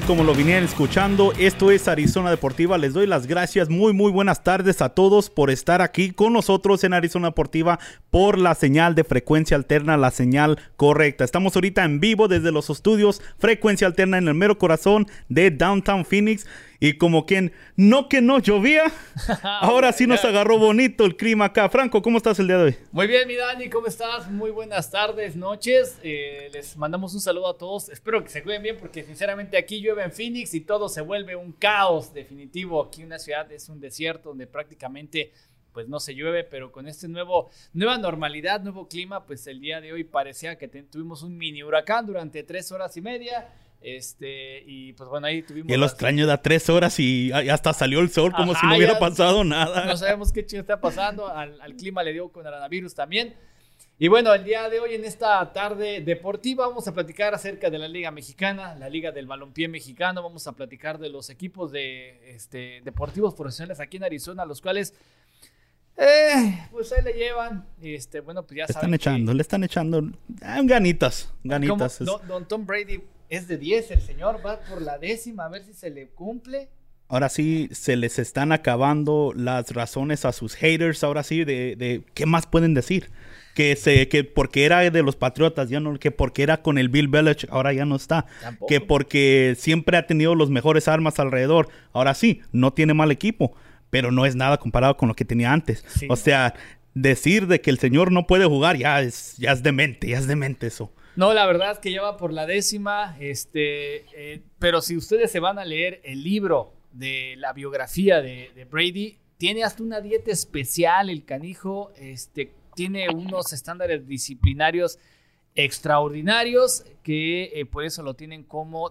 Como lo vinieron escuchando, esto es Arizona Deportiva. Les doy las gracias. Muy, muy buenas tardes a todos por estar aquí con nosotros en Arizona Deportiva por la señal de frecuencia alterna, la señal correcta. Estamos ahorita en vivo desde los estudios Frecuencia Alterna en el mero corazón de Downtown Phoenix. Y como quien no que no llovía, ahora sí nos agarró bonito el clima acá. Franco, ¿cómo estás el día de hoy? Muy bien, mi Dani, ¿cómo estás? Muy buenas tardes, noches. Eh, les mandamos un saludo a todos. Espero que se cuiden bien porque sinceramente aquí llueve en Phoenix y todo se vuelve un caos definitivo. Aquí una ciudad es un desierto donde prácticamente pues no se llueve, pero con este nuevo nueva normalidad, nuevo clima, pues el día de hoy parecía que tuvimos un mini huracán durante tres horas y media este, y pues bueno, ahí tuvimos. Y lo extraño da tres horas y hasta salió el sol como si no hubiera pasado nada. No sabemos qué chingo está pasando. Al, clima le dio con el coronavirus también. Y bueno, el día de hoy, en esta tarde deportiva, vamos a platicar acerca de la Liga Mexicana, la Liga del Balompié Mexicano. Vamos a platicar de los equipos de este, deportivos profesionales aquí en Arizona, los cuales eh, pues ahí le llevan. Este, bueno, pues ya le están echando, le están echando ah, ganitas, ganitas. don, Tom Brady es de 10, el señor va por la décima, a ver si se le cumple. Ahora sí, se les están acabando las razones a sus haters, ahora sí, de, de qué más pueden decir. Que, se, que porque era de los Patriotas, ya no, que porque era con el Bill Belichick, ahora ya no está. Que porque siempre ha tenido los mejores armas alrededor, ahora sí, no tiene mal equipo, pero no es nada comparado con lo que tenía antes. O sea, decir de que el señor no puede jugar ya es, ya es demente, ya es demente eso. No, la verdad es que ya va por la décima, este, eh, pero si ustedes se van a leer el libro de la biografía de, Brady, tiene hasta una dieta especial, el canijo, este, tiene unos estándares disciplinarios extraordinarios que eh, por eso lo tienen como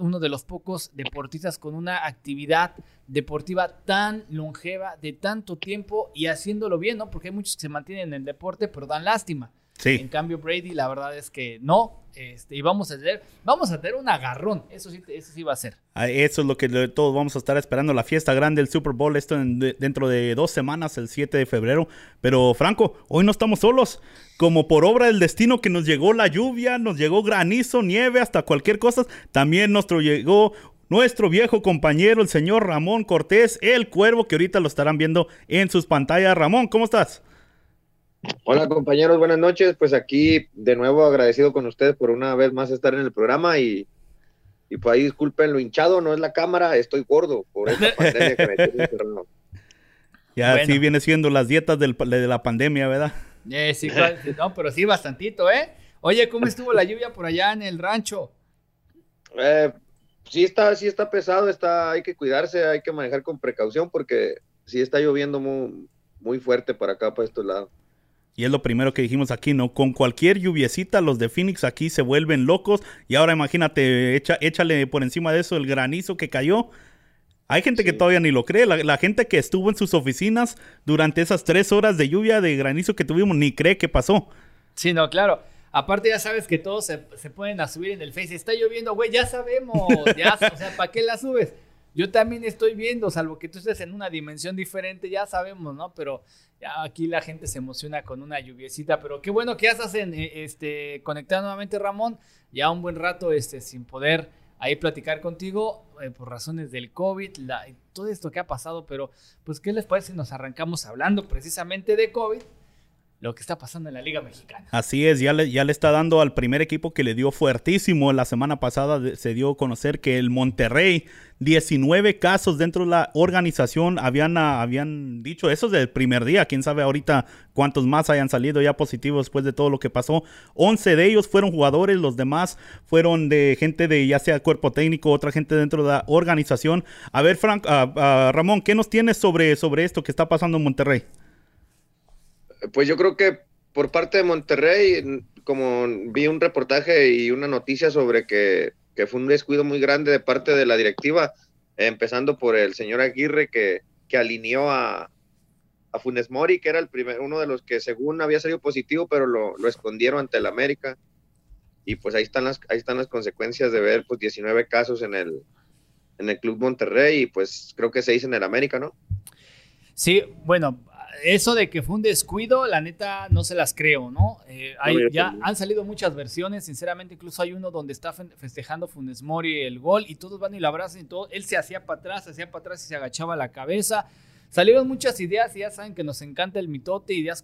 uno de los pocos deportistas con una actividad deportiva tan longeva de tanto tiempo y haciéndolo bien, ¿no? Porque hay muchos que se mantienen en el deporte pero dan lástima. En cambio, Brady, la verdad es que no. Este, y vamos a tener, vamos a tener un agarrón. Eso sí, eso sí va a ser. Ah, eso es lo que todos vamos a estar esperando. La fiesta grande del Super Bowl, esto dentro de dos semanas, el 7 de febrero. Pero, Franco, hoy no estamos solos. Como por obra del destino que nos llegó la lluvia, nos llegó granizo, nieve, hasta cualquier cosa. También nos llegó nuestro viejo compañero, el señor Ramón Cortés, el cuervo, que ahorita lo estarán viendo en sus pantallas. Ramón, ¿cómo estás? Hola compañeros, buenas noches. Pues aquí de nuevo agradecido con ustedes por una vez más estar en el programa y, y pues ahí disculpen lo hinchado, no es la cámara, estoy gordo por esta pandemia que me tiene Ya así viene siendo las dietas de la pandemia, ¿verdad? Eh, sí, no, pero sí bastantito, ¿eh? Oye, ¿cómo estuvo la lluvia por allá en el rancho? Eh, sí está, sí está pesado, está, hay que cuidarse, hay que manejar con precaución porque sí está lloviendo muy, muy fuerte para acá, para estos lados. Y es lo primero que dijimos aquí, ¿no? Con cualquier lluviecita, los de Phoenix aquí se vuelven locos. Y ahora imagínate, echa, échale por encima de eso el granizo que cayó. Hay gente que todavía ni lo cree. La, gente que estuvo en sus oficinas durante esas tres horas de lluvia de granizo que tuvimos ni cree que pasó. Sí, no, claro. Aparte ya sabes que todos se, se pueden a subir en el Face. Está lloviendo, güey, ya sabemos. Ya, o sea, ¿para qué la subes? Yo también estoy viendo, salvo que tú estés en una dimensión diferente, ya sabemos, ¿no? Pero ya aquí la gente se emociona con una lluviecita, pero qué bueno que ya estás en, eh, este, conectado nuevamente, Ramón, ya un buen rato este, sin poder ahí platicar contigo eh, por razones del COVID, la, todo esto que ha pasado, pero pues, ¿qué les parece si nos arrancamos hablando precisamente de COVID? Lo que está pasando en la Liga Mexicana. Así es, ya le, ya le está dando al primer equipo que le dio fuertísimo. La semana pasada se dio a conocer que el Monterrey, 19 casos dentro de la organización, habían, ah, habían dicho eso desde el primer día. Quién sabe ahorita cuántos más hayan salido ya positivos después de todo lo que pasó. 11 de ellos fueron jugadores, los demás fueron de gente de ya sea cuerpo técnico, otra gente dentro de la organización. A ver, Frank, ah, ah, Ramón, ¿qué nos tienes sobre, sobre esto que está pasando en Monterrey? Pues yo creo que por parte de Monterrey, como vi un reportaje y una noticia sobre que, fue un descuido muy grande de parte de la directiva, empezando por el señor Aguirre que, que alineó a, a, Funes Mori, que era el primer, uno de los que según había salido positivo, pero lo, lo, escondieron ante el América. Y pues ahí están las, ahí están las consecuencias de ver pues 19 casos en el, en el Club Monterrey y pues creo que se dice en el América, ¿no? Sí, bueno, eso de que fue un descuido, la neta no se las creo, ¿no? Eh, ya han salido muchas versiones, sinceramente, incluso hay uno donde está festejando Funes Mori el gol y todos van y lo abrazan y todo. Él se hacía para atrás, se hacía para atrás y se agachaba la cabeza. Salieron muchas ideas y ya saben que nos encanta el mitote, ideas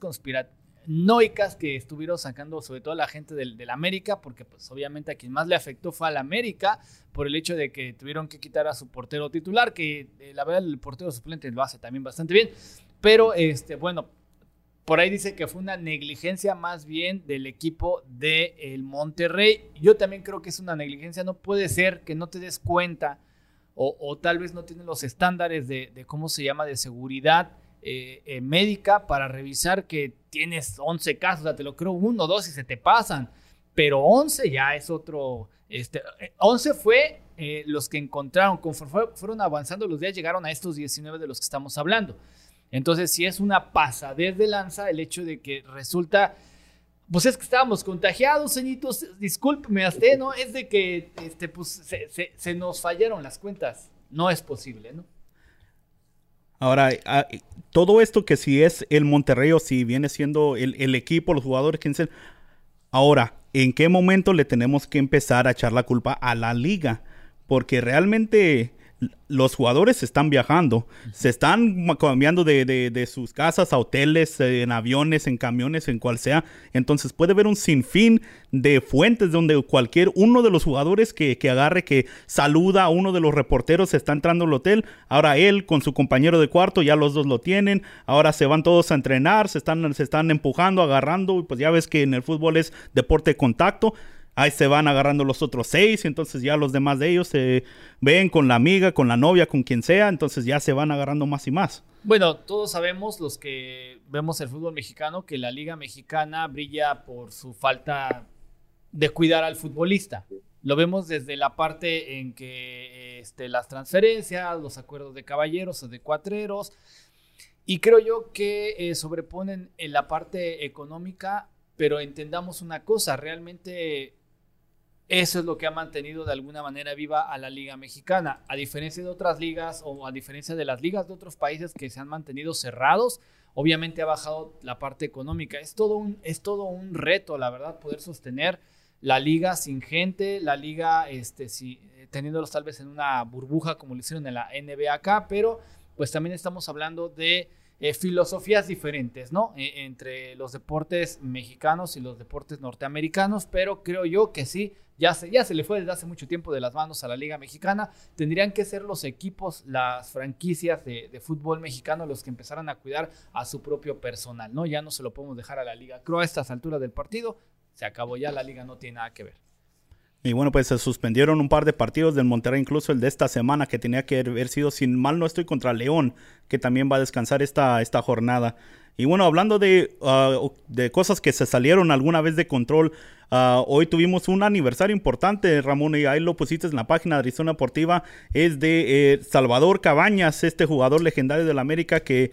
conspiranoicas que estuvieron sacando sobre todo la gente del, del, América, porque pues obviamente a quien más le afectó fue al América por el hecho de que tuvieron que quitar a su portero titular, que eh, la verdad el portero suplente lo hace también bastante bien, pero este, bueno, por ahí dice que fue una negligencia más bien del equipo del el Monterrey. Yo también creo que es una negligencia, no puede ser que no te des cuenta o, tal vez no tienen los estándares de, cómo se llama, de seguridad eh, eh, médica para revisar que tienes 11 casos, te lo creo uno, dos y se te pasan, pero 11 ya es otro, este, 11 fue eh, los que encontraron, conforme fueron avanzando los días, llegaron a estos 19 de los que estamos hablando. Entonces, si es una pasadez de lanza el hecho de que resulta pues es que estábamos contagiados, señitos. Discúlpeme usted, ¿no? Es de que este, pues, se, nos fallaron las cuentas. No es posible, ¿no? Ahora, ah, todo esto que si es el Monterrey o si viene siendo el, equipo, los jugadores, quién sabe. Ahora, ¿en qué momento le tenemos que empezar a echar la culpa a la liga? Porque realmente los jugadores están viajando, se están cambiando de, sus casas a hoteles, eh, en aviones, en camiones, en cual sea. Entonces puede haber un sinfín de fuentes donde cualquier uno de los jugadores que, agarre, que saluda a uno de los reporteros, está entrando al hotel. Ahora él con su compañero de cuarto, ya los dos lo tienen. Ahora se van todos a entrenar, se están, se están empujando, agarrando. Pues ya ves que en el fútbol es deporte de contacto ahí se van agarrando los otros seis, y entonces ya los demás de ellos se ven con la amiga, con la novia, con quien sea, entonces ya se van agarrando más y más. Bueno, todos sabemos, los que vemos el fútbol mexicano, que la liga mexicana brilla por su falta de cuidar al futbolista. Lo vemos desde la parte en que este, las transferencias, los acuerdos de caballeros o de cuatreros, y creo yo que eh, sobreponen en la parte económica, pero entendamos una cosa, realmente eso es lo que ha mantenido de alguna manera viva a la liga mexicana. A diferencia de otras ligas o a diferencia de las ligas de otros países que se han mantenido cerrados, obviamente ha bajado la parte económica. Es todo un, es todo un reto, la verdad, poder sostener la liga sin gente, la liga este, si, teniéndolos tal vez en una burbuja como lo hicieron en la NBA acá, pero pues también estamos hablando de eh, filosofías diferentes, ¿no? E, entre los deportes mexicanos y los deportes norteamericanos, pero creo yo que sí, ya se, ya se le fue desde hace mucho tiempo de las manos a la Liga Mexicana. Tendrían que ser los equipos, las franquicias de, de fútbol mexicano los que empezaran a cuidar a su propio personal, ¿no? Ya no se lo podemos dejar a la Liga. Creo a estas alturas del partido, se acabó ya, la Liga no tiene nada que ver. Y bueno, pues se suspendieron un par de partidos del Monterrey, incluso el de esta semana, que tenía que haber sido, sin mal no estoy, contra León, que también va a descansar esta, esta jornada. Y bueno, hablando de, ah, de cosas que se salieron alguna vez de control, ah, hoy tuvimos un aniversario importante, Ramón, y ahí lo pusiste en la página de Arizona Deportiva, es de eh, Salvador Cabañas, este jugador legendario del América que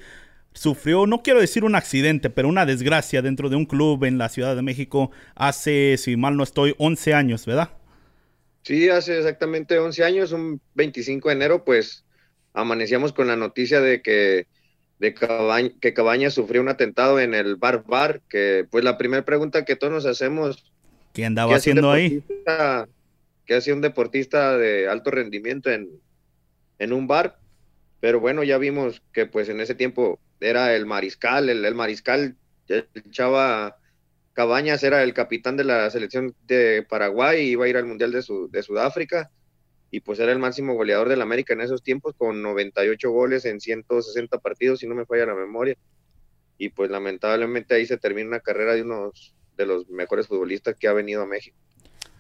sufrió, no quiero decir un accidente, pero una desgracia dentro de un club en la Ciudad de México hace, si mal no estoy, 11 años, ¿verdad? Sí, hace exactamente 11 años, un 25 de enero, pues amanecíamos con la noticia de que, de que Cabañas sufrió un atentado en el Bar Bar, que pues la primera pregunta que todos nos hacemos... ¿Qué andaba haciendo ahí? ¿Qué hacía un deportista de alto rendimiento en, en un bar? Pero bueno, ya vimos que pues en ese tiempo era el mariscal, el, mariscal, el Chava Cabañas era el capitán de la selección de Paraguay, iba a ir al Mundial de, de Sudáfrica y pues era el máximo goleador del América en esos tiempos con 98 goles en 160 partidos, si no me falla la memoria. Y pues lamentablemente ahí se termina una carrera de uno de los mejores futbolistas que ha venido a México.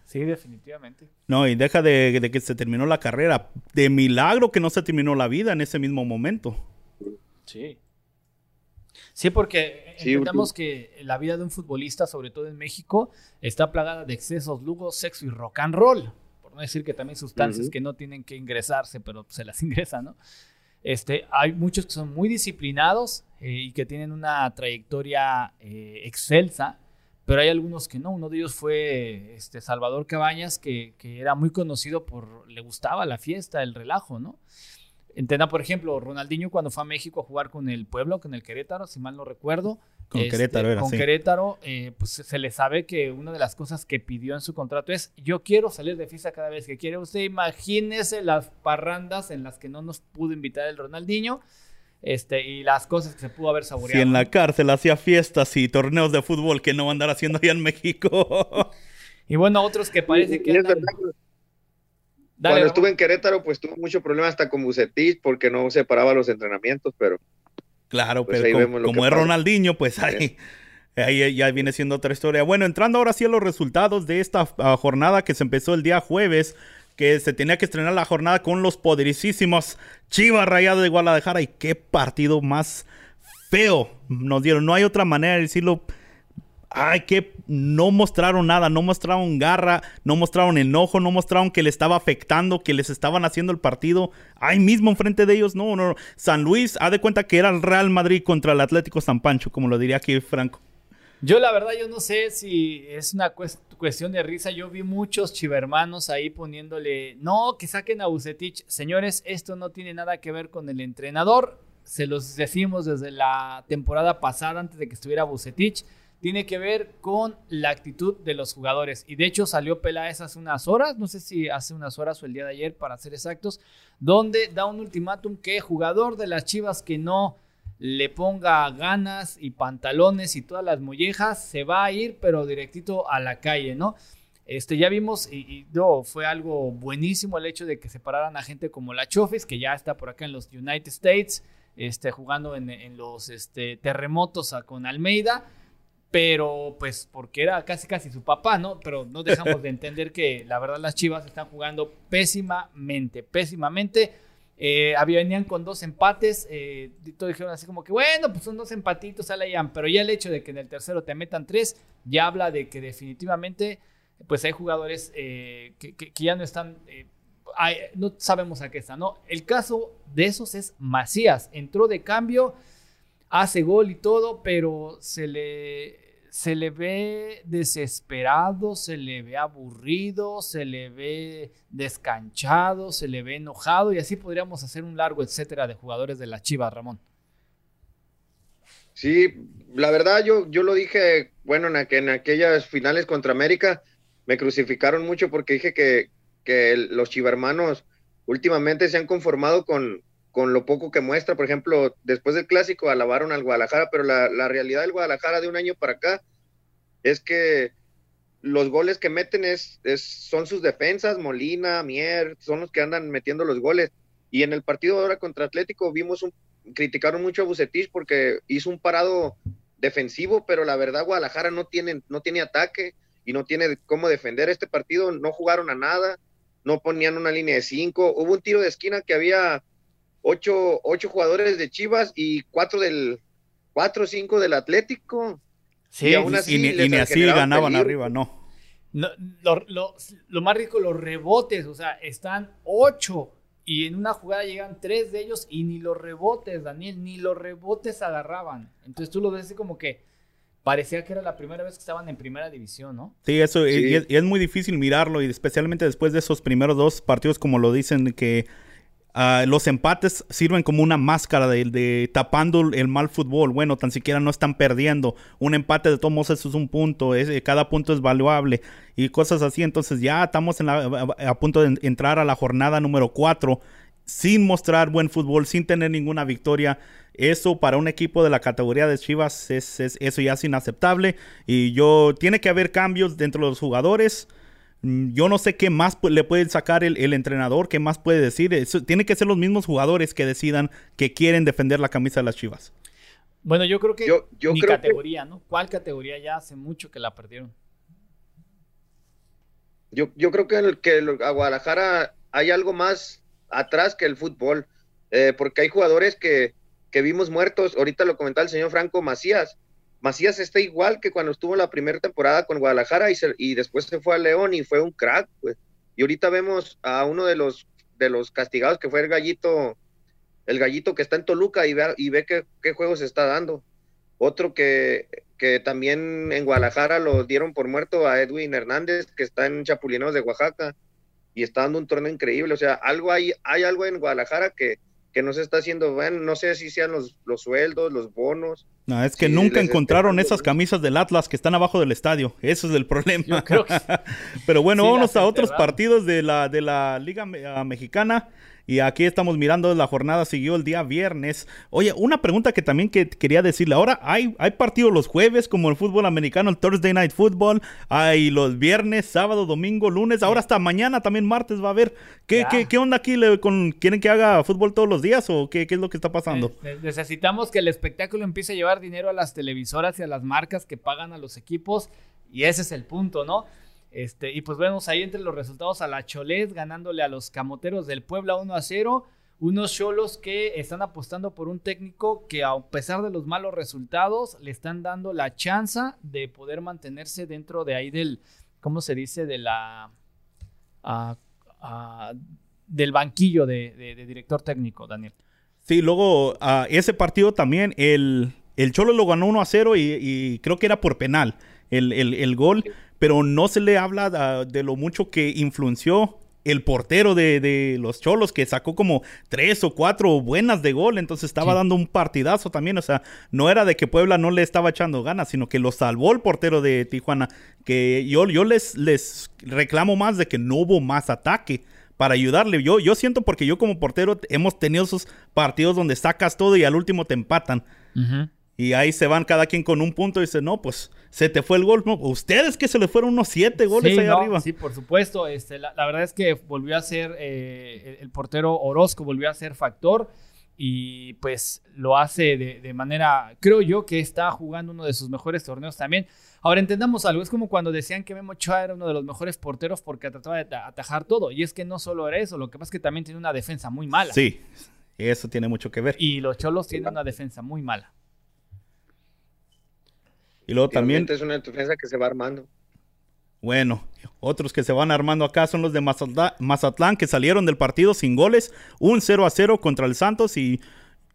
Sí, definitivamente. No, y deja de, de, que se terminó la carrera. De milagro que no se terminó la vida en ese mismo momento. Sí. Sí, porque entendamos que la vida de un futbolista, sobre todo en México, está plagada de excesos, lujos, sexo y rock and roll. Por no decir que también sustancias que no tienen que ingresarse, pero se las ingresan, ¿no? Este, hay muchos que son muy disciplinados eh, y que tienen una trayectoria eh, excelsa, pero hay algunos que no. Uno de ellos fue este, Salvador Cabañas, que, que, era muy conocido por, le gustaba la fiesta, el relajo, ¿no? Entena, por ejemplo, Ronaldinho cuando fue a México a jugar con el pueblo, con el Querétaro, si mal no recuerdo. Con este, Querétaro era, Con sí. Querétaro, eh, pues se le sabe que una de las cosas que pidió en su contrato es, yo quiero salir de fiesta cada vez que quiere. Usted imagínese las parrandas en las que no nos pudo invitar el Ronaldinho este, y las cosas que se pudo haber saboreado. Si en la cárcel hacía fiestas y torneos de fútbol que no va a andar haciendo allá en México. Y bueno, otros que parece que... Andan- Dale, Cuando estuve en Querétaro, pues tuve mucho problema hasta con Bucetich porque no separaba los entrenamientos, pero Claro, Pues pero ahí como, vemos lo como que es pasa. Ronaldinho, pues ahí, ahí ya viene siendo otra historia. Bueno, entrando ahora sí a los resultados de esta ah, jornada que se empezó el día jueves, que se tenía que estrenar la jornada con los poderosísimos Chivas Rayados de Guadalajara. Y qué partido más feo nos dieron. No hay otra manera de decirlo. Ay, que no mostraron nada, no mostraron garra, no mostraron enojo, no mostraron que le estaba afectando, que les estaban haciendo el partido ahí mismo enfrente de ellos. No, no, no. San Luis, ha de cuenta que era el Real Madrid contra el Atlético San Pancho, como lo diría aquí Franco. Yo la verdad, yo no sé si es una cues- cuestión de risa. Yo vi muchos chivermanos ahí poniéndole, no, que saquen a Bucetich. Señores, esto no tiene nada que ver con el entrenador. Se los decimos desde la temporada pasada, antes de que estuviera Bucetich. Tiene que ver con la actitud de los jugadores. Y de hecho salió Peláez hace unas horas, no sé si hace unas horas o el día de ayer, para ser exactos, donde da un ultimátum que jugador de las Chivas que no le ponga ganas y pantalones y todas las mollejas, se va a ir, pero directito a la calle, ¿no? Este, ya vimos, y, fue algo buenísimo el hecho de que separaran a gente como la Chofis, que ya está por acá en los United States, este, jugando en, los este, terremotos con Almeida, pero pues porque era casi casi su papá, ¿no? Pero no dejamos de entender que la verdad las Chivas están jugando pésimamente, pésimamente. Eh, venían con dos empates, eh, todos dijeron así como que bueno, pues son dos empatitos, sale pero ya el hecho de que en el tercero te metan tres, ya habla de que definitivamente pues hay jugadores eh, que, ya no están, eh, no sabemos a qué están, ¿no? El caso de esos es Macías, entró de cambio, hace gol y todo, pero se le, se le ve desesperado, se le ve aburrido, se le ve descanchado, se le ve enojado y así podríamos hacer un largo etcétera de jugadores de la Chivas, Ramón. Sí, la verdad yo, yo lo dije, bueno, en, en aquellas finales contra América me crucificaron mucho porque dije que, que los chivermanos últimamente se han conformado con, con lo poco que muestra. Por ejemplo, después del clásico alabaron al Guadalajara, pero la, realidad del Guadalajara de un año para acá es que los goles que meten es, es- son sus defensas, Molina, Mier, son los que andan metiendo los goles. Y en el partido ahora contra Atlético vimos un, criticaron mucho a Bucetich porque hizo un parado defensivo, pero la verdad Guadalajara no tiene, no tiene ataque y no tiene cómo defender este partido, no jugaron a nada, no ponían una línea de cinco, hubo un tiro de esquina que había ocho, ocho jugadores de Chivas y cuatro del, cuatro o cinco del Atlético. Sí, Y aún sí, así y ni, les y ni así ganaban peligro. arriba, no. No, lo, lo- lo más rico, los rebotes, o sea, están ocho y en una jugada llegan tres de ellos y ni los rebotes, Daniel, ni los rebotes agarraban. Entonces tú lo ves así como que parecía que era la primera vez que estaban en primera división, ¿no? Sí, eso Sí. Y, es, y es muy difícil mirarlo y especialmente después de esos primeros dos partidos, como lo dicen, que ah, los empates sirven como una máscara de, tapando el mal fútbol. Bueno, tan siquiera no están perdiendo. Un empate de todos eso es un punto, eh, cada punto es valuable y cosas así. Entonces ya estamos en la- a, a punto de entrar a la jornada número 4 sin mostrar buen fútbol, sin tener ninguna victoria. Eso para un equipo de la categoría de Chivas es, es- eso ya es inaceptable. Y yo tiene que haber cambios dentro de los jugadores. Mm, Yo no sé qué más le puede sacar el, el entrenador, qué más puede decir. Eso, tiene que ser los mismos jugadores que decidan que quieren defender la camisa de las Chivas. Bueno, yo creo que Yo, yo mi creo que- categoría, ¿no? ¿Cuál categoría ya hace mucho que la perdieron? Yo, yo creo que, el, que el- a Guadalajara hay algo más atrás que el fútbol, eh, porque hay jugadores que, que vimos muertos. Ahorita lo comentaba el señor Franco Macías. Macías está igual que cuando estuvo la primera temporada con Guadalajara y, se- y después se fue a León y fue un crack. pues. Y ahorita vemos a uno de los, de los castigados que fue el gallito, el gallito que está en Toluca y ve, y ve qué, qué juego se está dando. Otro que, que también en Guadalajara lo dieron por muerto a Edwin Hernández, que está en Chapulineos de Oaxaca y está dando un torneo increíble. O sea, algo hay, hay algo en Guadalajara que, que no se está haciendo, bueno, no sé si sean los, los sueldos, los bonos. No, es que nunca encontraron esas camisas del Atlas que están abajo del estadio. Eso es el problema. Pero bueno, vámonos a otros partidos de la, de la Liga Mexicana. Y aquí estamos mirando la jornada, siguió el día viernes. Oye, una pregunta que también que quería decirle. Ahora hay, hay partidos los jueves, como el fútbol americano, el Thursday Night Football. Hay los viernes, sábado, domingo, lunes. Ahora hasta mañana también martes va a haber. ¿Qué, qué, onda aquí? con, ¿Quieren que haga fútbol todos los días o qué, qué es lo que está pasando? necesitamos que el espectáculo empiece a llevar dinero a las televisoras y a las marcas que pagan a los equipos. Y ese es el punto, ¿no? Este, y pues vemos ahí entre los resultados a la Cholet ganándole a los Camoteros del Puebla 1 a 0. Unos cholos que están apostando por un técnico que a pesar de los malos resultados le están dando la chance de poder mantenerse dentro de ahí del, ¿cómo se dice? De la... del banquillo de, director técnico, Daniel. Sí, luego ese partido también, el, el Cholo lo ganó 1 a 0 y, creo que era por penal el, el gol pero no se le habla ah, de, lo mucho que influenció el portero de, los Cholos, que sacó como tres o cuatro buenas de gol, entonces estaba dando un partidazo también, o sea, no era de que Puebla no le estaba echando ganas, sino que lo salvó el portero de Tijuana, que yo, yo les, les reclamo más de que no hubo más ataque para ayudarle. Yo, yo siento porque yo como portero hemos tenido esos partidos donde sacas todo y al último te empatan. Y ahí se van cada quien con un punto y dice, no, pues se te fue el gol. No, ustedes que se le fueron unos siete goles ahí arriba. Sí, por supuesto. Este, la, verdad es que volvió a ser, eh, el portero Orozco volvió a ser factor y pues lo hace de, manera, creo yo que está jugando uno de sus mejores torneos también. Ahora entendamos algo, es como cuando decían que Memo Ochoa era uno de los mejores porteros porque trataba de atajar todo. Y es que no solo era eso, lo que pasa es que también tiene una defensa muy mala. Sí, eso tiene mucho que ver. Y los Cholos tienen una defensa muy mala. Y luego también... Es una defensa que se va armando. Bueno, otros que se van armando acá son los de Mazatlán, que salieron del partido sin goles, un 0 a 0 contra el Santos y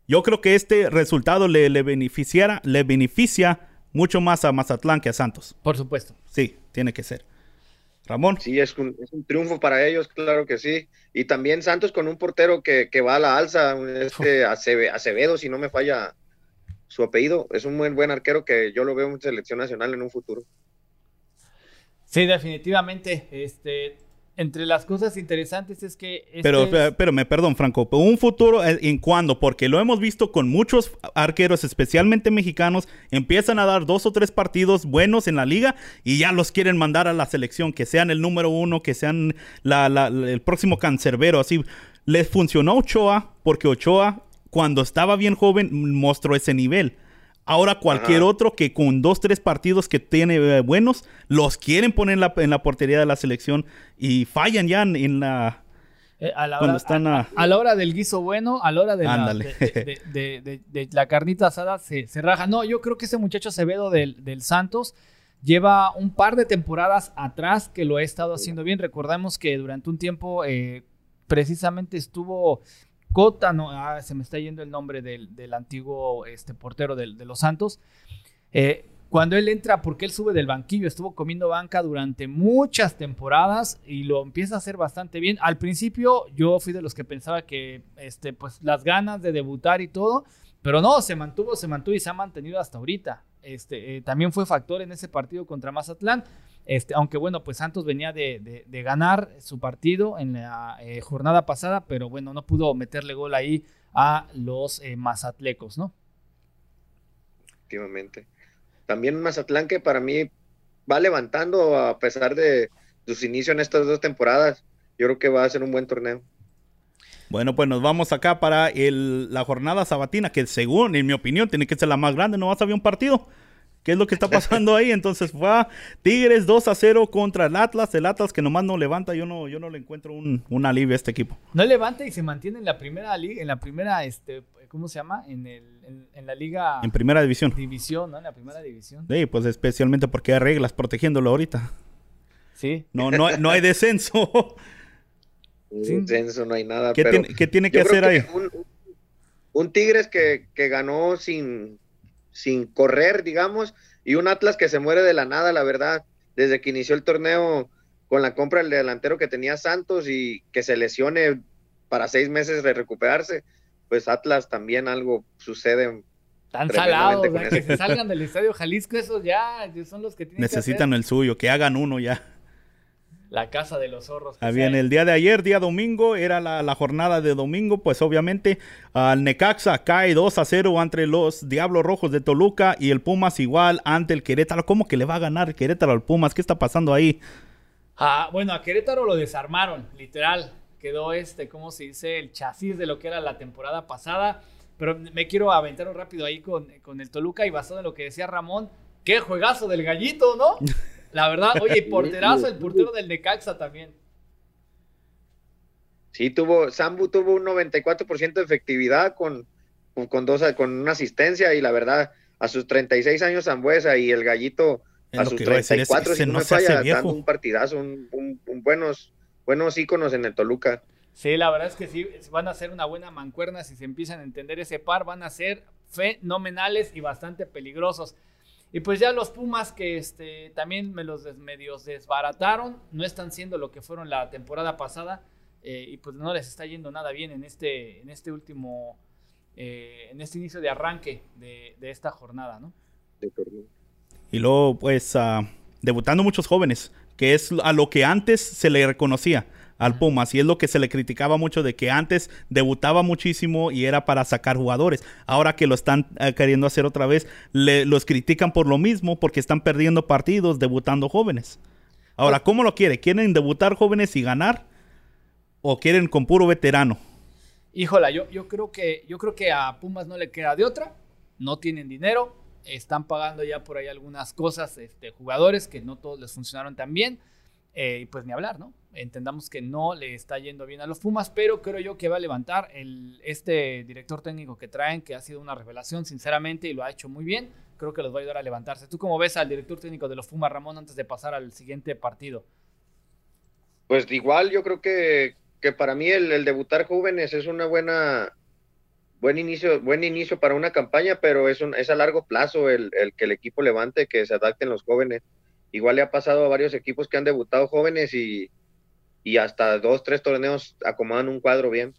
yo creo que este resultado le, le, beneficiara, le beneficia mucho más a Mazatlán que a Santos. Por supuesto. Sí, tiene que ser. Ramón. Sí, es un, triunfo para ellos, claro que sí. Y también Santos con un portero que, va a la alza, este Acevedo, si no me falla su apellido. Es un buen, buen arquero que yo lo veo en selección nacional en un futuro. Sí, definitivamente. Este, entre las cosas interesantes es que... Este pero, pero, me perdón, Franco, un futuro eh, en cuándo, porque lo hemos visto con muchos arqueros, especialmente mexicanos, empiezan a dar dos o tres partidos buenos en la liga y ya los quieren mandar a la selección, que sean el número uno, que sean el próximo cancerbero, así. Les funcionó Ochoa, porque Ochoa cuando estaba bien joven mostró ese nivel. Ahora cualquier otro que con dos, tres partidos que tiene eh, buenos, los quieren poner en la, en la, portería de la selección y fallan ya en, la... Eh, a, la hora, están a, la hora del guiso bueno, a la hora de, la, de, la carnita asada se, se, raja. No, yo creo que ese muchacho Acevedo del, del Santos lleva un par de temporadas atrás que lo ha estado haciendo bien. Recordamos que durante un tiempo eh, precisamente estuvo Cota, no, ah, se me está yendo el nombre del, antiguo este, portero de, los Santos. Eh, cuando él entra, porque él sube del banquillo, estuvo comiendo banca durante muchas temporadas y lo empieza a hacer bastante bien. Al principio yo fui de los que pensaba que este, pues, las ganas de debutar y todo, pero no, se mantuvo, se mantuvo y se ha mantenido hasta ahorita. Este, eh, también fue factor en ese partido contra Mazatlán. Este, aunque bueno, pues Santos venía de, ganar su partido en la eh, jornada pasada, pero bueno, no pudo meterle gol ahí a los eh, mazatlecos, ¿no? Efectivamente. También Mazatlán que para mí va levantando a pesar de sus inicios en estas dos temporadas. Yo creo que va a ser un buen torneo. Bueno, pues nos vamos acá para la jornada sabatina, que según, en mi opinión, tiene que ser la más grande. No vas a ver un partido. ¿Qué es lo que está pasando ahí? Entonces fue Tigres 2 a 0 contra el Atlas. El Atlas que nomás no levanta, yo no, yo no le encuentro un, alivio a este equipo. No levanta y se mantiene en la primera liga, en la primera, este, ¿cómo se llama? En, el, en, la liga. En primera división. División, ¿no? En la primera división. Sí, pues especialmente porque hay reglas protegiéndolo ahorita. Sí. No, no, no hay descenso. Sin descenso no hay nada. ¿Qué, tiene, ¿qué tiene que hacer ahí? Un, un, Tigres que, que ganó sin sin correr, digamos, y un Atlas que se muere de la nada, la verdad, desde que inició el torneo con la compra del delantero que tenía Santos y que se lesione para seis meses de recuperarse, pues Atlas también algo sucede. Tan salados, que se salgan del Estadio Jalisco, esos ya son los que tienen Necesitan el suyo, que hagan uno ya. La casa de los zorros. Había en el día de ayer, día domingo, era la, jornada de domingo, pues obviamente al Necaxa cae 2 a 0 entre los Diablos Rojos de Toluca y el Pumas igual ante el Querétaro. ¿Cómo que le va a ganar el Querétaro al Pumas? ¿Qué está pasando ahí? Ah, bueno, a Querétaro lo desarmaron, literal. Quedó este, ¿cómo se dice? El chasis de lo que era la temporada pasada. Pero me quiero aventar rápido ahí con, con el Toluca y basado en lo que decía Ramón, qué juegazo del gallito, ¿no? La verdad, oye, porterazo, el portero del Necaxa también. Sí, tuvo, Sambu tuvo un 94% de efectividad con, con, dos, con una asistencia y la verdad, a sus 36 años Zambuesa y el Gallito a sus 34, si no, me falla, dando un partidazo, un, buenos, buenos íconos en el Toluca. Sí, la verdad es que sí, van a ser una buena mancuerna si se empiezan a entender ese par, van a ser fenomenales y bastante peligrosos. Y pues ya los Pumas que este, también me los medios desbarataron, no están siendo lo que fueron la temporada pasada eh, y pues no les está yendo nada bien en este, en este último, eh, en este inicio de arranque de, esta jornada, ¿no? Y luego pues ah, debutando muchos jóvenes, que es a lo que antes se le reconocía al Pumas y es lo que se le criticaba mucho de que antes debutaba muchísimo y era para sacar jugadores. Ahora que lo están eh, queriendo hacer otra vez, le, los critican por lo mismo porque están perdiendo partidos debutando jóvenes. Ahora, pues ¿cómo lo quiere? ¿Quieren debutar jóvenes y ganar? ¿O quieren con puro veterano? Híjola, yo, yo, creo que, yo creo que a Pumas no le queda de otra. No tienen dinero. Están pagando ya por ahí algunas cosas, este, jugadores que no todos les funcionaron tan bien. Eh, y pues ni hablar, ¿no? Entendamos que no le está yendo bien a los Pumas, pero creo yo que va a levantar el, este director técnico que traen, que ha sido una revelación, sinceramente, y lo ha hecho muy bien. Creo que los va a ayudar a levantarse. ¿Tú cómo ves al director técnico de los Pumas, Ramón, antes de pasar al siguiente partido? Pues igual, yo creo que, que para mí el, debutar jóvenes es una buena, buen inicio, buen inicio para una campaña, pero es, un, es a largo plazo el, el, que el equipo levante, que se adapten los jóvenes. Igual le ha pasado a varios equipos que han debutado jóvenes y, hasta dos, tres torneos acomodan un cuadro bien.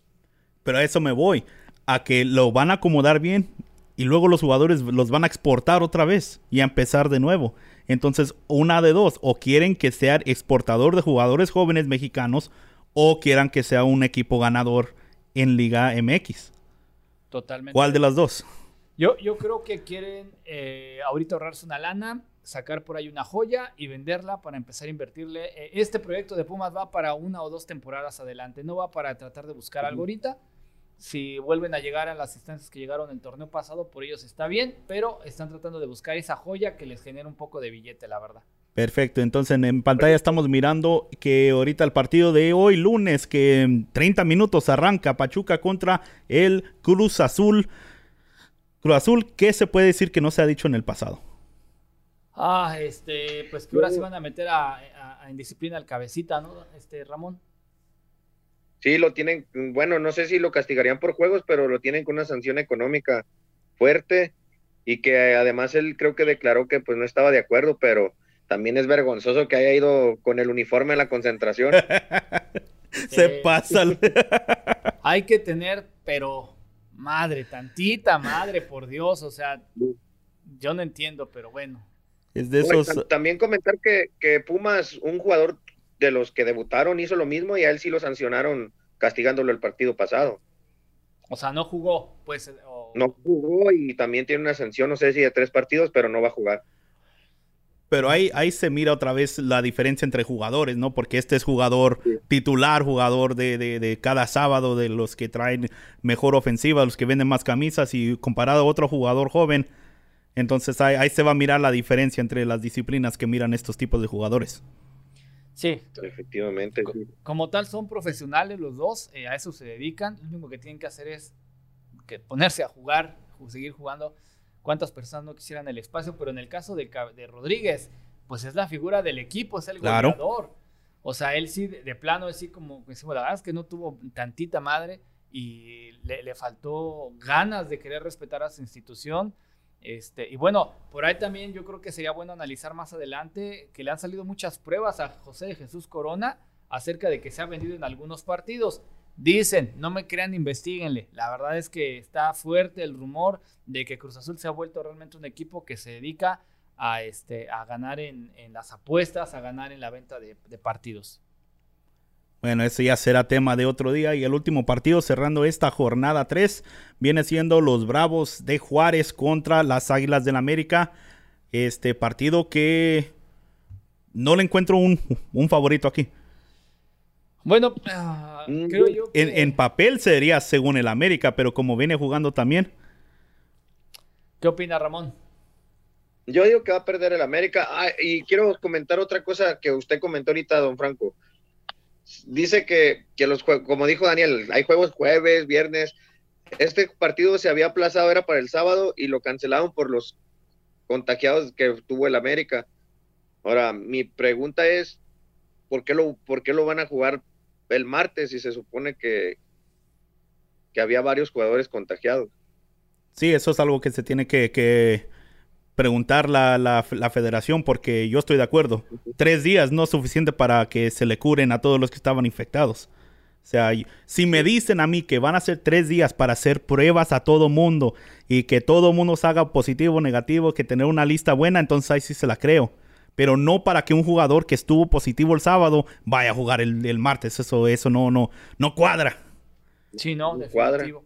Pero a eso me voy, a que lo van a acomodar bien y luego los jugadores los van a exportar otra vez y a empezar de nuevo. Entonces, una de dos, o quieren que sea exportador de jugadores jóvenes mexicanos o quieran que sea un equipo ganador en Liga MX. Totalmente. ¿Cuál de las dos? Yo, yo creo que quieren eh, ahorita ahorrarse una lana sacar por ahí una joya y venderla para empezar a invertirle. Eh, este proyecto de Pumas va para una o dos temporadas adelante, no va para tratar de buscar algo ahorita. Si vuelven a llegar a las instancias que llegaron en el torneo pasado, por ellos está bien, pero están tratando de buscar esa joya que les genere un poco de billete, la verdad. Perfecto, entonces en pantalla estamos mirando que ahorita el partido de hoy lunes, que en 30 minutos arranca Pachuca contra el Cruz Azul. Cruz Azul, ¿qué se puede decir que no se ha dicho en el pasado? Ah, este, pues que ahora se van a meter a, en disciplina al cabecita, ¿no? Este, Ramón. Sí, lo tienen, bueno, no sé si lo castigarían por juegos, pero lo tienen con una sanción económica fuerte y que además él creo que declaró que pues no estaba de acuerdo, pero también es vergonzoso que haya ido con el uniforme a la concentración. Se pasa. Hay que tener, pero madre, tantita madre, por Dios, o sea, yo no entiendo, pero bueno. Es de esos... también comentar que, que, Pumas, un jugador de los que debutaron, hizo lo mismo y a él sí lo sancionaron castigándolo el partido pasado. O sea, no jugó, pues. No jugó y también tiene una sanción, no sé si de tres partidos, pero no va a jugar. Pero ahí, ahí se mira otra vez la diferencia entre jugadores, ¿no? Porque este es jugador titular, jugador de, de, de, cada sábado, de los que traen mejor ofensiva, los que venden más camisas, y comparado a otro jugador joven, entonces ahí, se va a mirar la diferencia entre las disciplinas que miran estos tipos de jugadores. Sí. Efectivamente. Como tal, son profesionales los dos, eh, a eso se dedican. Lo único que tienen que hacer es que ponerse a jugar, seguir jugando. ¿Cuántas personas no quisieran el espacio? Pero en el caso de, de Rodríguez, pues es la figura del equipo, es el goleador. O sea, él sí, de, plano, es sí como decimos, la verdad es que no tuvo tantita madre y le, le faltó ganas de querer respetar a su institución este, y bueno, por ahí también yo creo que sería bueno analizar más adelante que le han salido muchas pruebas a José de Jesús Corona acerca de que se ha vendido en algunos partidos. Dicen, no me crean, investiguenle. La verdad es que está fuerte el rumor de que Cruz Azul se ha vuelto realmente un equipo que se dedica a, este, a ganar en, las apuestas, a ganar en la venta de, de partidos. Bueno, ese ya será tema de otro día. Y el último partido cerrando esta jornada 3 viene siendo los Bravos de Juárez contra las Águilas del la América. Este partido que no le encuentro un, favorito aquí. Bueno, mm, creo yo que... en, papel sería según el América, pero como viene jugando también. ¿Qué opina Ramón? Yo digo que va a perder el América. Ah, y quiero comentar otra cosa que usted comentó ahorita, don Franco dice que, que los como dijo Daniel, hay juegos jueves, viernes. Este partido se había aplazado, era para el sábado y lo cancelaron por los contagiados que tuvo el América. Ahora, mi pregunta es, ¿por qué lo, por qué lo van a jugar el martes si se supone que, que había varios jugadores contagiados? Sí, eso es algo que se tiene que, que preguntar la, la, federación porque yo estoy de acuerdo. Tres días no es suficiente para que se le curen a todos los que estaban infectados. O sea, si me dicen a mí que van a ser tres días para hacer pruebas a todo mundo y que todo mundo salga positivo o negativo, que tener una lista buena, entonces ahí sí se la creo. Pero no para que un jugador que estuvo positivo el sábado vaya a jugar el, martes. Eso, eso no, no, no cuadra. Sí, no, definitivo.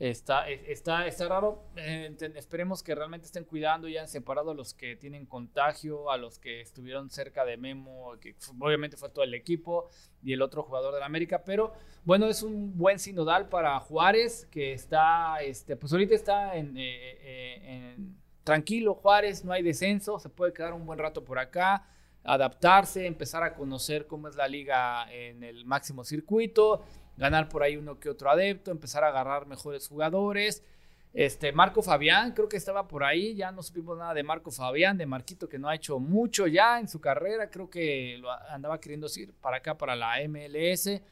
Está, está, está raro. Eh, esperemos que realmente estén cuidando y han separado a los que tienen contagio, a los que estuvieron cerca de Memo, que obviamente fue todo el equipo y el otro jugador de la América. Pero bueno, es un buen sinodal para Juárez, que está, este, pues ahorita está en, eh, eh, en tranquilo. Juárez, no hay descenso, se puede quedar un buen rato por acá adaptarse, empezar a conocer cómo es la liga en el máximo circuito ganar por ahí uno que otro adepto, empezar a agarrar mejores jugadores. Este, Marco Fabián, creo que estaba por ahí, ya no supimos nada de Marco Fabián, de Marquito que no ha hecho mucho ya en su carrera, creo que lo andaba queriendo ir para acá, para la MLS.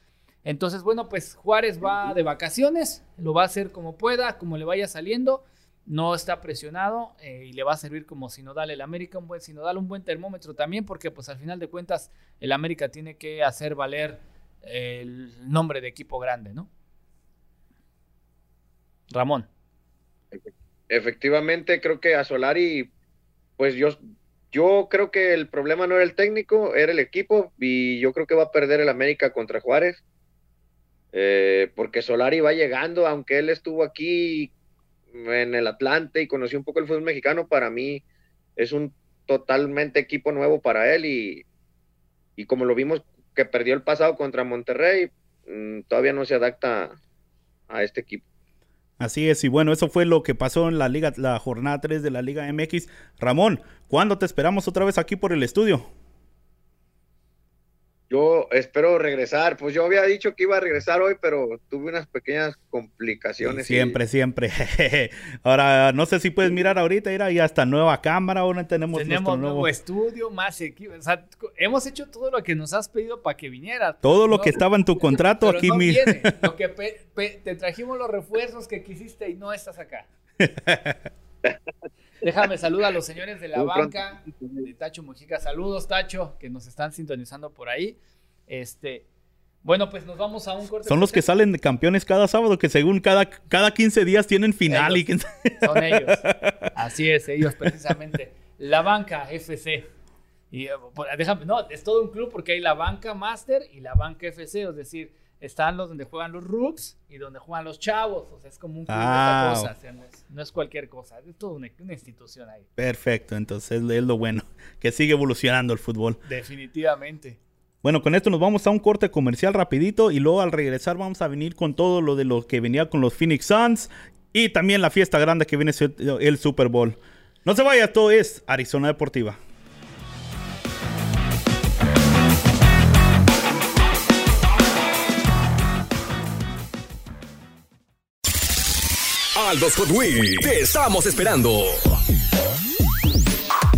Entonces, bueno, pues Juárez va de vacaciones, lo va a hacer como pueda, como le vaya saliendo, no está presionado eh, y le va a servir como sinodal el América, un buen sinodal, un buen termómetro también, porque pues al final de cuentas el América tiene que hacer valer el nombre de equipo grande, ¿no? Ramón. Efectivamente, creo que a Solari, pues yo, yo creo que el problema no era el técnico, era el equipo, y yo creo que va a perder el América contra Juárez, eh, porque Solari va llegando, aunque él estuvo aquí en el Atlante y conoció un poco el fútbol mexicano, para mí es un totalmente equipo nuevo para él y, y como lo vimos que perdió el pasado contra Monterrey, mm, todavía no se adapta a este equipo. Así es, y bueno, eso fue lo que pasó en la liga, la jornada 3 de la Liga MX. Ramón, ¿cuándo te esperamos otra vez aquí por el estudio? Yo espero regresar. Pues yo había dicho que iba a regresar hoy, pero tuve unas pequeñas complicaciones. siempre, siempre. ahora, no sé si puedes mirar ahorita, ir ahí hasta nueva cámara. Ahora tenemos, tenemos nuevo... estudio, más equipo. O sea, hemos hecho todo lo que nos has pedido para que viniera. Todo lo que estaba en tu contrato aquí. No Lo que te trajimos los refuerzos que quisiste y no estás acá. Déjame saludar a los señores de la banca de Tacho Mojica. Saludos, Tacho, que nos están sintonizando por ahí. Este, bueno, pues nos vamos a un corte. Son los que salen de campeones cada sábado, que según cada, cada 15 días tienen final. y... Son ellos. Así es, ellos precisamente. La banca FC. Y eh, déjame, no, es todo un club porque hay la banca Master y la banca FC, es decir, están los donde juegan los rooks y donde juegan los chavos. O sea, es como un club de ah, cosa. no, es, cualquier cosa. Es toda una, institución ahí. Perfecto. Entonces es lo bueno. Que sigue evolucionando el fútbol. Definitivamente. Bueno, con esto nos vamos a un corte comercial rapidito y luego al regresar vamos a venir con todo lo de lo que venía con los Phoenix Suns y también la fiesta grande que viene el Super Bowl. No se vaya, todo es Arizona Deportiva. Aldos Hot Wheels. Te estamos esperando.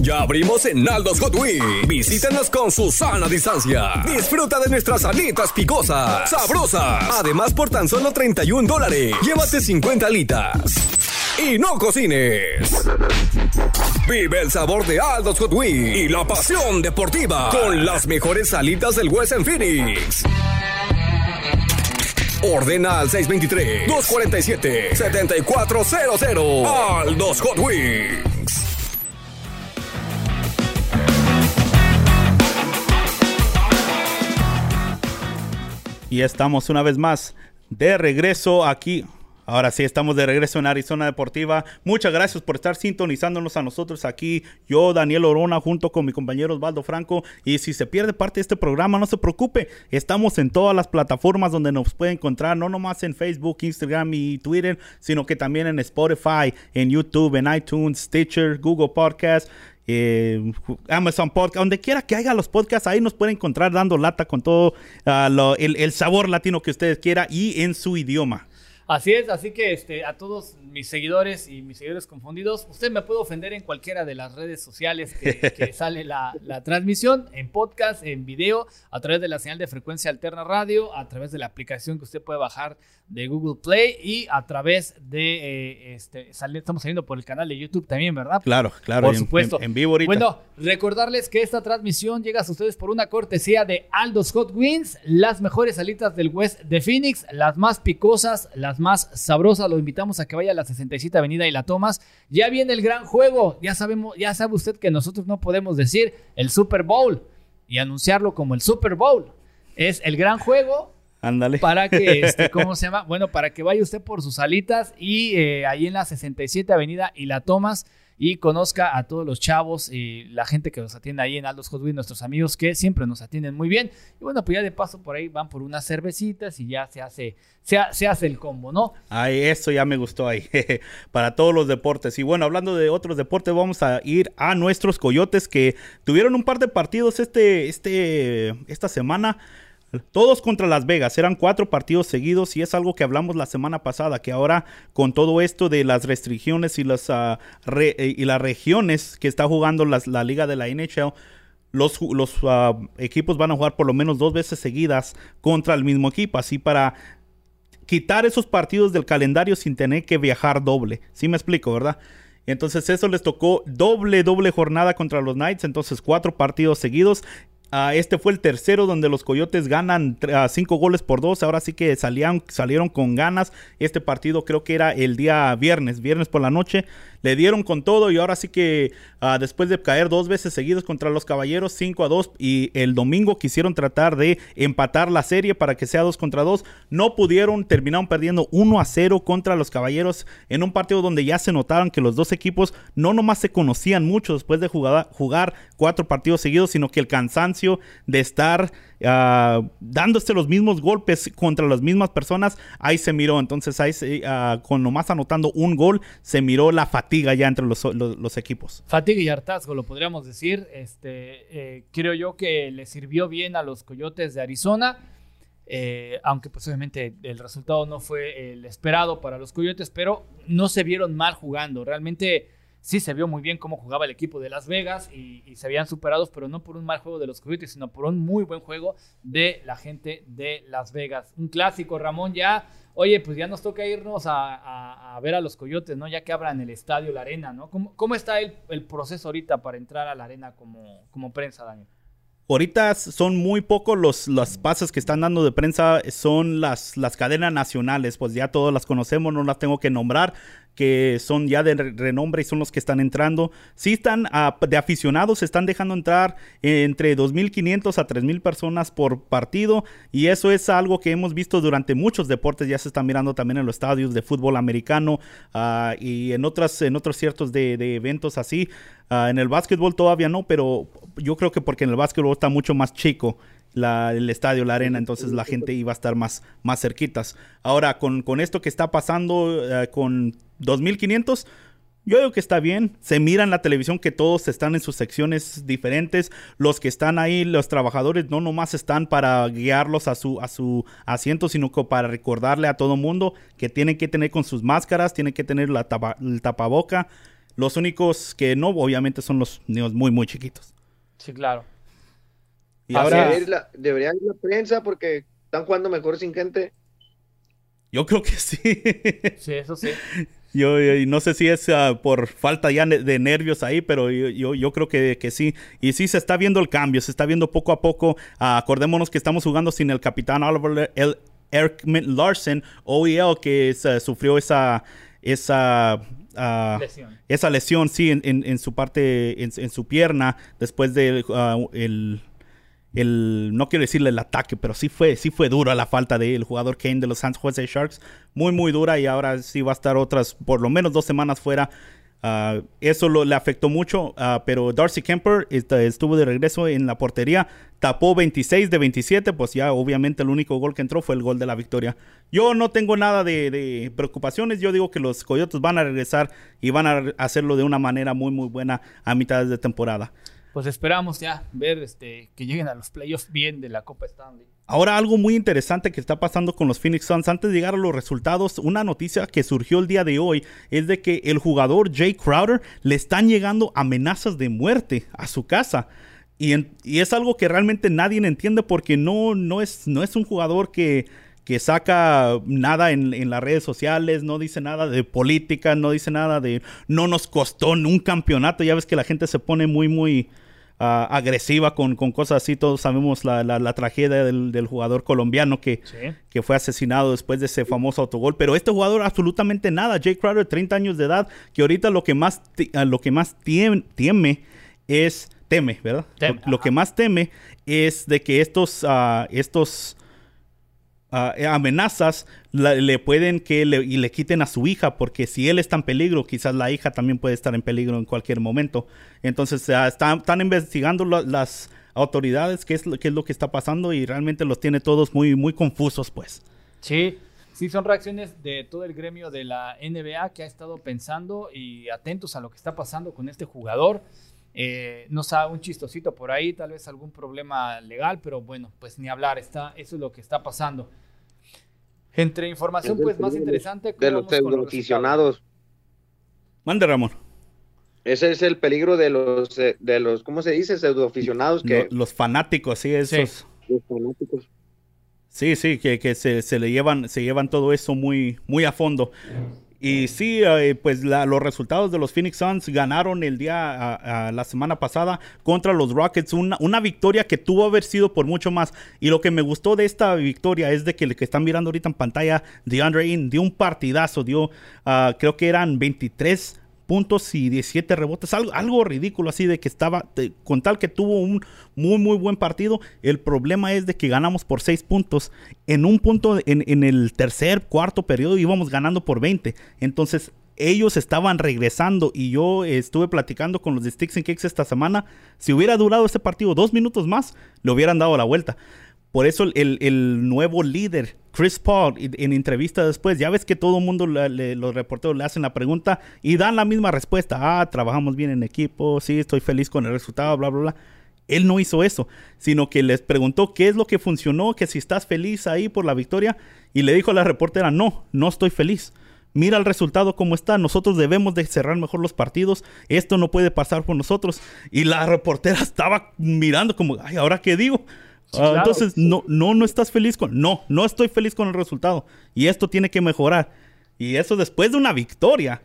Ya abrimos en Aldos Hot Wheels. Visítanos con su sana distancia. Disfruta de nuestras alitas picosas, sabrosas. Además, por tan solo 31 dólares, llévate 50 alitas. Y no cocines. Vive el sabor de Aldos Hot Wheels y la pasión deportiva con las mejores alitas del West en Phoenix. Ordena al 623-247-7400. Aldos Hot Wings. Y estamos una vez más de regreso aquí. Ahora sí, estamos de regreso en Arizona Deportiva. Muchas gracias por estar sintonizándonos a nosotros aquí. Yo, Daniel Orona, junto con mi compañero Osvaldo Franco. Y si se pierde parte de este programa, no se preocupe. Estamos en todas las plataformas donde nos puede encontrar, no nomás en Facebook, Instagram y Twitter, sino que también en Spotify, en YouTube, en iTunes, Stitcher, Google Podcast. Eh, Amazon Podcast, donde quiera que haga los podcasts, ahí nos pueden encontrar dando lata con todo ah, lo- el, el sabor latino que ustedes quieran y en su idioma. Así es, así que este, a todos mis seguidores y mis seguidores confundidos, usted me puede ofender en cualquiera de las redes sociales que, que sale la, la transmisión, en podcast, en video, a través de la señal de frecuencia alterna radio, a través de la aplicación que usted puede bajar de Google Play y a través de, eh, este, sale- estamos saliendo por el canal de YouTube también, ¿verdad? Claro, claro. Por en- supuesto. En, en vivo ahorita. Bueno, recordarles que esta transmisión llega a ustedes por una cortesía de Aldo's Hot Wings, las mejores salitas del West de Phoenix, las más picosas, las más sabrosas. Lo invitamos a que vaya a la 67 Avenida y la tomas. Ya viene el gran juego. Ya sabemos, ya sabe usted que nosotros no podemos decir el Super Bowl y anunciarlo como el Super Bowl. Es el gran juego Ándale. para que, este, ¿cómo se llama? Bueno, para que vaya usted por sus alitas y eh, ahí en la 67 Avenida y la tomas y conozca a todos los chavos y la gente que nos atiende ahí en Aldos Hot Wheels, nuestros amigos que siempre nos atienden muy bien. Y bueno, pues ya de paso por ahí van por unas cervecitas y ya se hace, se, ha- se hace el combo, ¿no? Ay, eso ya me gustó ahí. Para todos los deportes. Y bueno, hablando de otros deportes, vamos a ir a nuestros coyotes que tuvieron un par de partidos este, este, esta semana. Todos contra Las Vegas, eran cuatro partidos seguidos y es algo que hablamos la semana pasada, que ahora con todo esto de las restricciones y las, ah, eh, y las regiones que está jugando la liga de la NHL, los ah, equipos van a jugar por lo menos dos veces seguidas contra el mismo equipo, así para quitar esos partidos del calendario sin tener que viajar doble. ¿Sí me explico, verdad? Entonces eso les tocó doble, doble jornada contra los Knights, entonces cuatro partidos seguidos. Ah, este fue el tercero donde los Coyotes ganan tre- ah, cinco goles por dos. Ahora sí que salían, salieron con ganas. Este partido creo que era el día viernes, viernes por la noche. Le dieron con todo y ahora sí que ah, después de caer dos veces seguidos contra los Caballeros, 5 a 2 y el domingo quisieron tratar de empatar la serie para que sea 2 contra 2. No pudieron, terminaron perdiendo 1 a 0 contra los Caballeros en un partido donde ya se notaron que los dos equipos no nomás se conocían mucho después de jugar, jugar cuatro partidos seguidos, sino que el cansancio de estar ah, dándose los mismos golpes contra las mismas personas, ahí se miró. Entonces ahí se, ah, con nomás anotando un gol, se miró la fatiga ya entre los, los- los equipos. Fatiga y hartazgo, lo podríamos decir. Este, eh, creo yo que le sirvió bien a los Coyotes de Arizona. eh, aunque pues obviamente el resultado no fue el esperado para los Coyotes, pero no se vieron mal jugando. Realmente sí se vio muy bien cómo jugaba el equipo de Las Vegas y, se habían superados, pero no por un mal juego de los Coyotes, sino por un muy buen juego de la gente de Las Vegas. Un clásico, Ramón, ya, oye, pues ya nos toca irnos a, ver a los Coyotes, ¿no? Ya que abran el estadio, la arena, ¿no? ¿Cómo, está el, proceso ahorita para entrar a la arena como, como prensa, Daniel? Ahorita son muy pocos los, los pases que están dando de prensa, son las, las cadenas nacionales, pues ya todas las conocemos, no las tengo que nombrar, que son ya de re- renombre y son los que están entrando. Sí están de aficionados, se están dejando entrar entre 2.500 a 3.000 personas por partido y eso es algo que hemos visto durante muchos deportes, ya se está mirando también en los estadios de fútbol americano ah, y en, otras, en otros ciertos de, de eventos así. Ah, en el básquetbol todavía no, pero yo creo que porque en el básquetbol está mucho más chico el estadio, la arena, entonces la gente iba a estar más, más cerquitas. Ahora, con, con esto que está pasando eh, con 2500, yo digo que está bien. Se mira en la televisión que todos están en sus secciones diferentes. Los que están ahí, los trabajadores, no nomás están para guiarlos a su, a su asiento, sino que para recordarle a todo mundo que tienen que tener con sus máscaras, tienen que tener la tapa- el tapaboca. Los únicos que no, obviamente, son los niños muy, muy chiquitos. Sí, claro. Y ahora, Debería ir la, debería ir la prensa porque están jugando mejor sin gente. yo creo que sí. Sí, eso sí. Yo, yo- y no sé si es ah, por falta ya ne- de nervios ahí, pero yo, yo, yo creo que, que sí. Y sí se está viendo el cambio, se está viendo poco a poco. Ah, acordémonos que estamos jugando sin el capitán Oliver, el Eric Larson, OEL, que sufrió esa, esa Ah, esa lesión, sí, en, su parte, en, su pierna, después del ah, el, no quiero decirle el ataque, pero sí fue, sí fue dura la falta del jugador Kane de los San Jose Sharks, muy, muy dura y ahora sí va a estar otras, por lo menos dos semanas fuera Ah, eso le afectó mucho, uh, pero Darcy Kemper estuvo de regreso en la portería, tapó 26 de 27, pues ya obviamente el único gol que entró fue el gol de la victoria. Yo no tengo nada de, de preocupaciones, yo digo que los Coyotes van a regresar y van a hacerlo de una manera muy muy buena a mitad de temporada. Pues esperamos ya ver este, que lleguen a los playoffs bien de la Copa Stanley. Ahora algo muy interesante que está pasando con los Phoenix Suns, antes de llegar a los resultados, una noticia que surgió el día de hoy es de que el jugador Jay Crowder le están llegando amenazas de muerte a su casa. Y, es algo que realmente nadie entiende porque no, no, es, no es un jugador que, que saca nada en, en, las redes sociales, no dice nada de política, no dice nada de no nos costó un campeonato. Ya ves que la gente se pone muy, muy, agresiva con, con, cosas así. Todos sabemos la, la, tragedia del, jugador colombiano que, que fue asesinado después de ese famoso autogol. Pero este jugador absolutamente nada. Jake Crowder, 30 años de edad, que ahorita lo que más, ah, lo que más teme, es... Teme, ¿verdad? lo, que más teme es de que estos, uh, estos Ah, eh, amenazas le pueden que le, y le quiten a su hija, porque si él está en peligro, quizás la hija también puede estar en peligro en cualquier momento. Entonces ah, están, investigando las autoridades qué es, qué es lo que está pasando y realmente los tiene todos muy, muy confusos, pues. Sí, sí, son reacciones de todo el gremio de la NBA que ha estado pensando y atentos a lo que está pasando con este jugador. Eh, no sabe un chistosito por ahí, tal vez algún problema legal, pero bueno, pues ni hablar, está, eso es lo que está pasando. Entre información pues más interesante de los pseudoaficionados. Mande Ramón. Ese es el peligro de los eh, de los ¿cómo se dice? pseudoaficionados que los fanáticos, sí, esos. Los fanáticos. Sí, sí, que, que se, se, le llevan se llevan todo eso muy muy a fondo. Y sí, eh, pues los resultados de los Phoenix Suns ganaron el día, la semana pasada contra los Rockets. Una, una victoria que tuvo haber sido por mucho más. Y lo que me gustó de esta victoria es de que el que están mirando ahorita en pantalla, DeAndre Ayton, dio un partidazo, dio, ah, creo que eran 23 puntos y 17 rebotes, algo, algo ridículo así de que estaba, con tal que tuvo un muy muy buen partido, el problema es de que ganamos por 6 puntos, en un punto en, en el tercer, cuarto periodo íbamos ganando por 20, entonces ellos estaban regresando y yo estuve platicando con los de Sticks and Kicks esta semana, si hubiera durado este partido dos minutos más, le hubieran dado la vuelta. Por eso el, nuevo líder, Chris Paul, en entrevista después, ya ves que todo el mundo, los reporteros le hacen la pregunta y dan la misma respuesta. Ah, trabajamos bien en equipo, sí, estoy feliz con el resultado, bla, bla, bla. Él no hizo eso, sino que les preguntó qué es lo que funcionó, que si estás feliz ahí por la victoria. Y le dijo a la reportera, no, no estoy feliz. Mira el resultado como está. Nosotros debemos de cerrar mejor los partidos. Esto no puede pasar por nosotros. Y la reportera estaba mirando como, ay, ¿ahora qué digo? Ah, entonces, no, no, no estás feliz con. No, no estoy feliz con el resultado. Y esto tiene que mejorar. Y eso después de una victoria.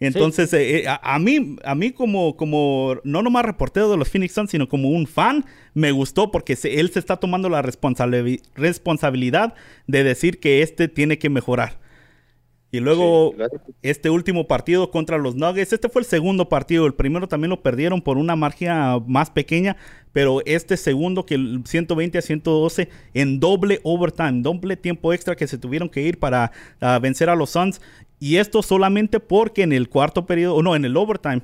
Entonces, eh, eh, a, mí, a mí como, como, no nomás reportero de los Phoenix Suns, sino como un fan, me gustó porque él se está tomando la responsabilidad de decir que este tiene que mejorar. Y luego este último partido contra los Nuggets, este fue el segundo partido, el primero también lo perdieron por una margen más pequeña, pero este segundo que el 120 a 112 en doble overtime, doble tiempo extra que se tuvieron que ir para ah, vencer a los Suns. Y esto solamente porque en el cuarto periodo, o no, en el overtime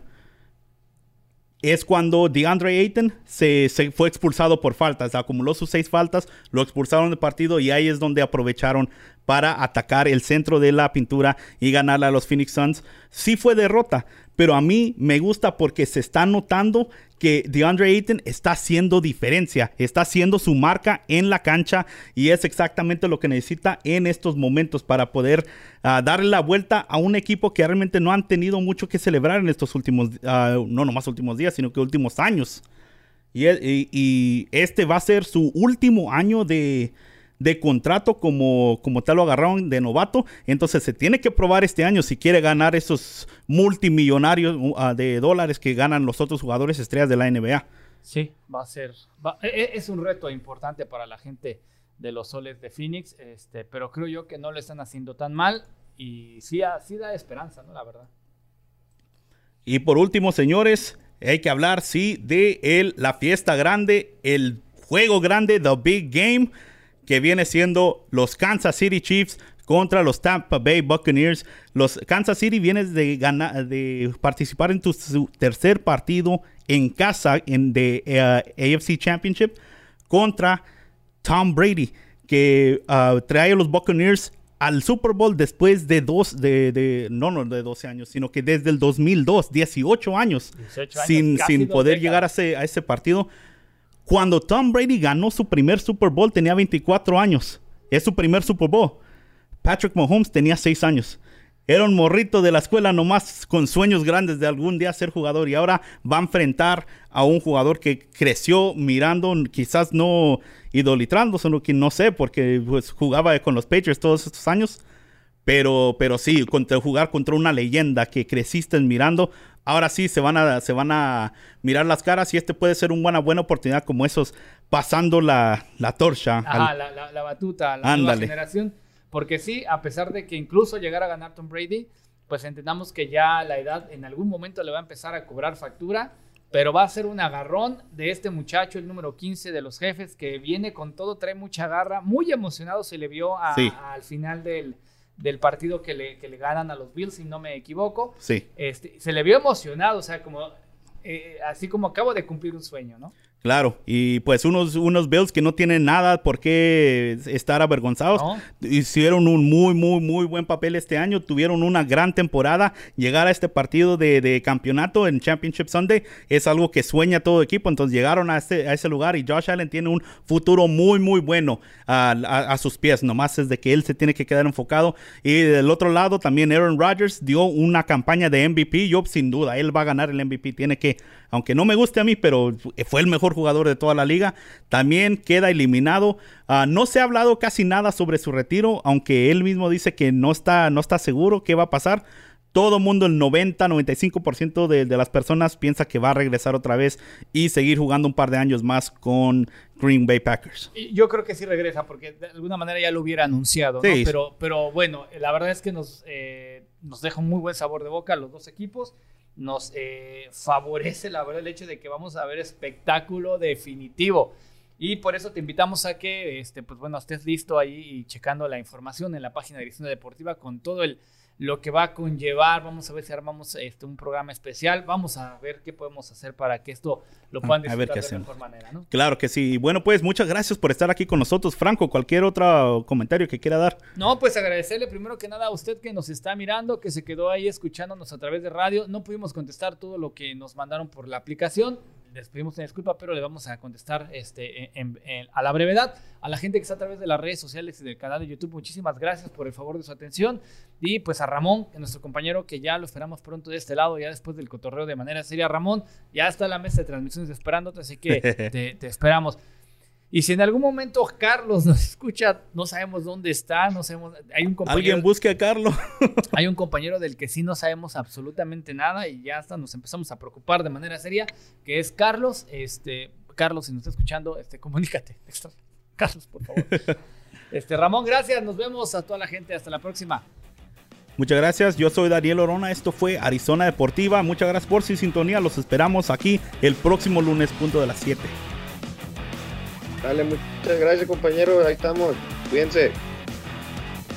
es cuando DeAndre Ayton se, se, fue expulsado por faltas. Acumuló sus seis faltas, lo expulsaron del partido y ahí es donde aprovecharon para atacar el centro de la pintura y ganarle a los Phoenix Suns. Sí fue derrota, pero a mí me gusta porque se está notando que DeAndre Ayton está haciendo diferencia, está haciendo su marca en la cancha y es exactamente lo que necesita en estos momentos para poder ah, darle la vuelta a un equipo que realmente no han tenido mucho que celebrar en estos últimos, uh, no nomás últimos días, sino que últimos años. y este va a ser su último año de, de contrato como, como tal lo agarraron de novato. Entonces se tiene que probar este año si quiere ganar esos multimillonarios uh, de dólares que ganan los otros jugadores estrellas de la NBA. Sí, va a ser. E, e, es un reto importante para la gente de los soles de Phoenix, este, pero creo yo que no lo están haciendo tan mal y sí, sí da esperanza, ¿no? La verdad. Y por último, señores, hay que hablar, sí, de el, la fiesta grande, el juego grande, The Big Game, que viene siendo los Kansas City Chiefs contra los Tampa Bay Buccaneers. Los Kansas City vienes de ganar, de participar en tu, tercer partido en casa en de eh, AFC Championship contra Tom Brady, que uh, trae a los Buccaneers al Super Bowl después de dos, de, no, no de 12 años, sino que desde el 2002, 18 años, sin, sin poder llegar a ese, a ese partido. Cuando Tom Brady ganó su primer Super Bowl tenía 24 años. Es su primer Super Bowl. Patrick Mahomes tenía 6 años. Era un morrito de la escuela nomás con sueños grandes de algún día ser jugador y ahora va a enfrentar a un jugador que creció mirando, quizás no que no sé, porque pues, jugaba con los Patriots todos estos años. Pero, pero sí, contra, jugar contra una leyenda que creciste mirando, ahora sí se van, a, se van a mirar las caras y este puede ser una buena oportunidad como esos pasando la, la torcha. Ajá, la, batuta a la nueva generación. Porque sí, a pesar de que incluso llegara a ganar Tom Brady, pues entendamos que ya la edad en algún momento le va a empezar a cobrar factura, pero va a ser un agarrón de este muchacho, el número 15 de los jefes, que viene con todo, trae mucha garra, muy emocionado se le vio al final del, partido que le, le, ganan a los Bills, si no me equivoco. Sí. Este, se le vio emocionado, o sea, como, eh, así como acabo de cumplir un sueño, ¿no? Claro, y pues unos, unos Bills que no tienen nada por qué estar avergonzados. Hicieron un muy, muy, muy buen papel este año. Tuvieron una gran temporada. Llegar a este partido de, campeonato en Championship Sunday es algo que sueña todo equipo. Entonces llegaron a, este, a ese lugar y Josh Allen tiene un futuro muy, muy bueno a, sus pies. Nomás es de que él se tiene que quedar enfocado. Y del otro lado también Aaron Rodgers dio una campaña de MVP. Yo sin duda, él va a ganar el MVP. Tiene que, aunque no me guste a mí, pero fue el mejor jugador de toda la liga, también queda eliminado. Ah, no se ha hablado casi nada sobre su retiro, aunque él mismo dice que no está, no está seguro qué va a pasar. Todo mundo, el 90-95% de, de las personas piensa que va a regresar otra vez y seguir jugando un par de años más con Green Bay Packers. Yo creo que sí regresa, porque de alguna manera ya lo hubiera anunciado, pero, pero bueno, la verdad es que nos, eh, nos deja un muy buen sabor de boca los dos equipos nos eh, favorece, la verdad, el hecho de que vamos a ver espectáculo definitivo. Y por eso te invitamos a que, este, pues bueno, estés listo ahí y checando la información en la página de Dirección Deportiva con todo el lo que va a conllevar. Vamos a ver si armamos este, un programa especial. Vamos a ver qué podemos hacer para que esto lo puedan disfrutar de la mejor manera. ¿no? Claro que sí. Bueno, pues muchas gracias por estar aquí con nosotros. Franco, cualquier otro comentario que quiera dar. No, pues agradecerle primero que nada a usted que nos está mirando, que se quedó ahí escuchándonos a través de radio. No pudimos contestar todo lo que nos mandaron por la aplicación les pedimos una disculpa, pero le vamos a contestar este, a la brevedad. A la gente que está a través de las redes sociales y del canal de YouTube, muchísimas gracias por el favor de su atención. Y pues a Ramón, nuestro compañero que ya lo esperamos pronto de este lado, ya después del cotorreo de manera seria. Ramón, ya está la mesa de transmisiones esperándote, así que te esperamos. Y si en algún momento Carlos nos escucha, no sabemos dónde está, no sabemos. Hay un compañero, Alguien busque a Carlos. hay un compañero del que sí no sabemos absolutamente nada y ya hasta nos empezamos a preocupar de manera seria, que es Carlos. Este, Carlos, si nos está escuchando, este, comunícate. Carlos, por favor. Este, Ramón, gracias. Nos vemos a toda la gente. Hasta la próxima. Muchas gracias, yo soy Daniel Orona, esto fue Arizona Deportiva, muchas gracias por su sintonía, los esperamos aquí el próximo lunes punto de las 7. Dale, muchas gracias, compañero. Ahí estamos. Cuídense.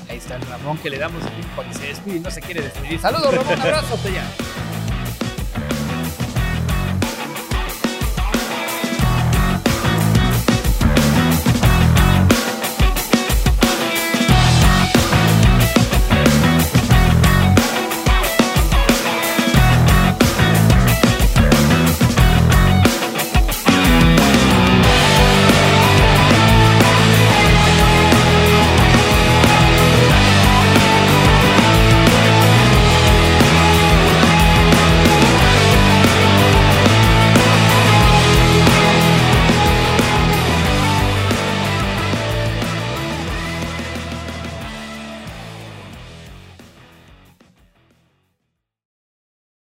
Ahí está el Ramón que le damos tiempo para que se despide y no se quiere despedir. Saludos, Ramón. Abrazo, ya.